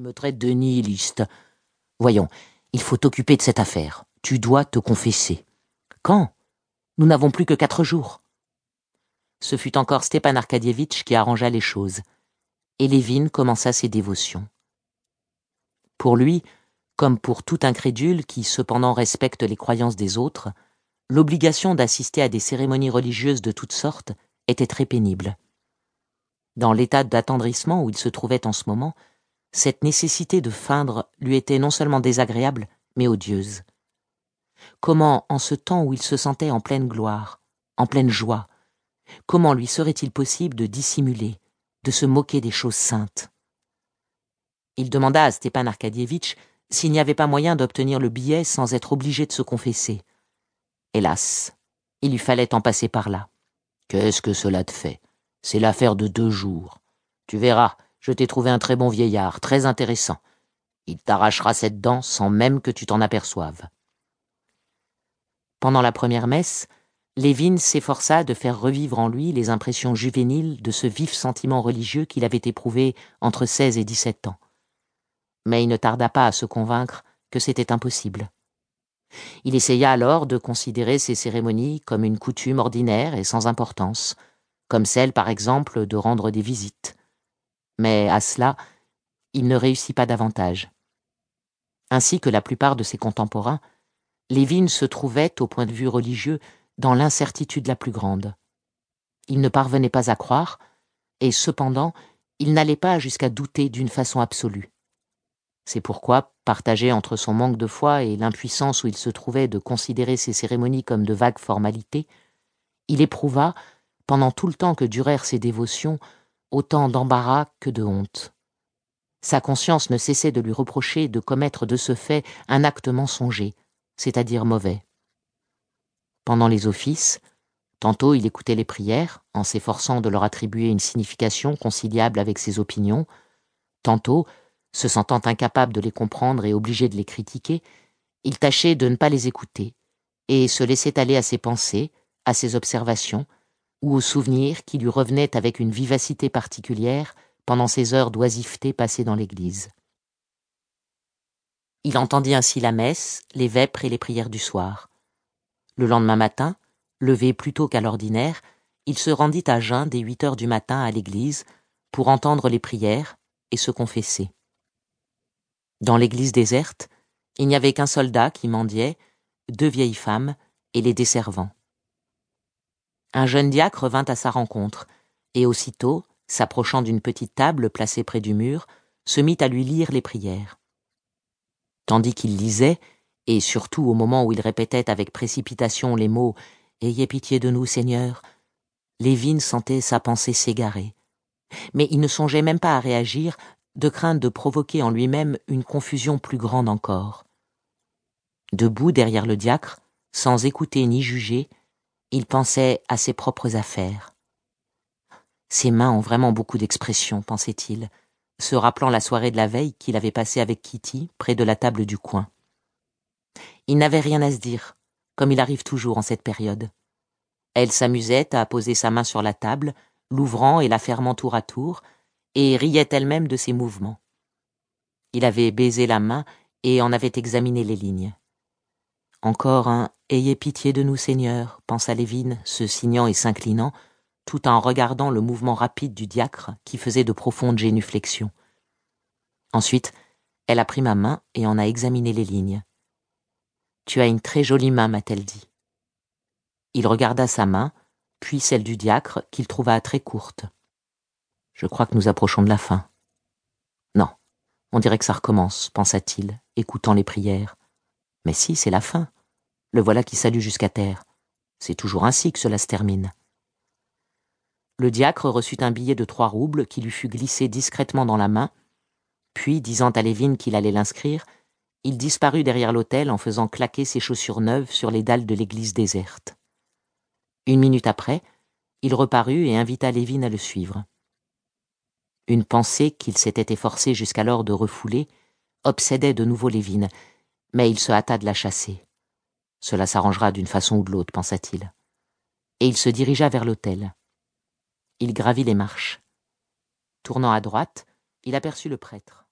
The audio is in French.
Me traites de nihiliste. Voyons, il faut t'occuper de cette affaire. Tu dois te confesser. Quand? Nous n'avons plus que quatre jours. Ce fut encore Stepan Arkadievitch qui arrangea les choses, et Lévin commença ses dévotions. Pour lui, comme pour tout incrédule qui cependant respecte les croyances des autres, l'obligation d'assister à des cérémonies religieuses de toutes sortes était très pénible. Dans l'état d'attendrissement où il se trouvait en ce moment, cette nécessité de feindre lui était non seulement désagréable, mais odieuse. Comment, en ce temps où il se sentait en pleine gloire, en pleine joie, comment lui serait-il possible de dissimuler, de se moquer des choses saintes? Il demanda à Stepan Arkadievitch s'il n'y avait pas moyen d'obtenir le billet sans être obligé de se confesser. Hélas, il lui fallait en passer par là. Qu'est-ce que cela te fait? C'est l'affaire de deux jours. Tu verras, je t'ai trouvé un très bon vieillard, très intéressant. Il t'arrachera cette dent sans même que tu t'en aperçoives. Pendant la première messe, Lévin s'efforça de faire revivre en lui les impressions juvéniles de ce vif sentiment religieux qu'il avait éprouvé entre seize et dix-sept ans mais il ne tarda pas à se convaincre que c'était impossible. Il essaya alors de considérer ces cérémonies comme une coutume ordinaire et sans importance, comme celle par exemple de rendre des visites. Mais à cela, il ne réussit pas davantage. Ainsi que la plupart de ses contemporains, Lévin se trouvait, au point de vue religieux, dans l'incertitude la plus grande. Il ne parvenait pas à croire, et cependant, il n'allait pas jusqu'à douter d'une façon absolue. C'est pourquoi, partagé entre son manque de foi et l'impuissance où il se trouvait de considérer ces cérémonies comme de vagues formalités, il éprouva, pendant tout le temps que durèrent ses dévotions, autant d'embarras que de honte. Sa conscience ne cessait de lui reprocher de commettre de ce fait un acte mensonger, c'est-à-dire mauvais. Pendant les offices, tantôt il écoutait les prières, en s'efforçant de leur attribuer une signification conciliable avec ses opinions, tantôt se sentant incapable de les comprendre et obligé de les critiquer, il tâchait de ne pas les écouter, et se laissait aller à ses pensées, à ses observations, ou aux souvenirs qui lui revenaient avec une vivacité particulière pendant ces heures d'oisiveté passées dans l'église. Il entendit ainsi la messe, les vêpres et les prières du soir. Le lendemain matin, levé plus tôt qu'à l'ordinaire, il se rendit à jeun dès huit heures du matin à l'église pour entendre les prières et se confesser. Dans l'église déserte, il n'y avait qu'un soldat qui mendiait, deux vieilles femmes et les desservants. Un jeune diacre vint à sa rencontre, et aussitôt, s'approchant d'une petite table placée près du mur, se mit à lui lire les prières. Tandis qu'il lisait, et surtout au moment où il répétait avec précipitation les mots Ayez pitié de nous, Seigneur, Lévin sentait sa pensée s'égarer. Mais il ne songeait même pas à réagir, de crainte de provoquer en lui-même une confusion plus grande encore. Debout derrière le diacre, sans écouter ni juger, il pensait à ses propres affaires. Ses mains ont vraiment beaucoup d'expression, pensait-il, se rappelant la soirée de la veille qu'il avait passée avec Kitty près de la table du coin. Il n'avait rien à se dire, comme il arrive toujours en cette période. Elle s'amusait à poser sa main sur la table, l'ouvrant et la fermant tour à tour, et riait elle-même de ses mouvements. Il avait baisé la main et en avait examiné les lignes. Encore un Ayez pitié de nous, Seigneur, pensa Lévin, se signant et s'inclinant, tout en regardant le mouvement rapide du diacre qui faisait de profondes génuflexions. Ensuite, elle a pris ma main et en a examiné les lignes. Tu as une très jolie main, m'a-t-elle dit. Il regarda sa main, puis celle du diacre, qu'il trouva très courte. Je crois que nous approchons de la fin. Non, on dirait que ça recommence, pensa-t-il, écoutant les prières. Mais si, c'est la fin. Le voilà qui salue jusqu'à terre. C'est toujours ainsi que cela se termine. Le diacre reçut un billet de trois roubles qui lui fut glissé discrètement dans la main, puis, disant à Lévin qu'il allait l'inscrire, il disparut derrière l'autel en faisant claquer ses chaussures neuves sur les dalles de l'église déserte. Une minute après, il reparut et invita Lévin à le suivre. Une pensée qu'il s'était efforcé jusqu'alors de refouler obsédait de nouveau Lévin, mais il se hâta de la chasser. Cela s'arrangera d'une façon ou de l'autre, pensa-t-il. Et il se dirigea vers l'autel. Il gravit les marches. Tournant à droite, il aperçut le prêtre.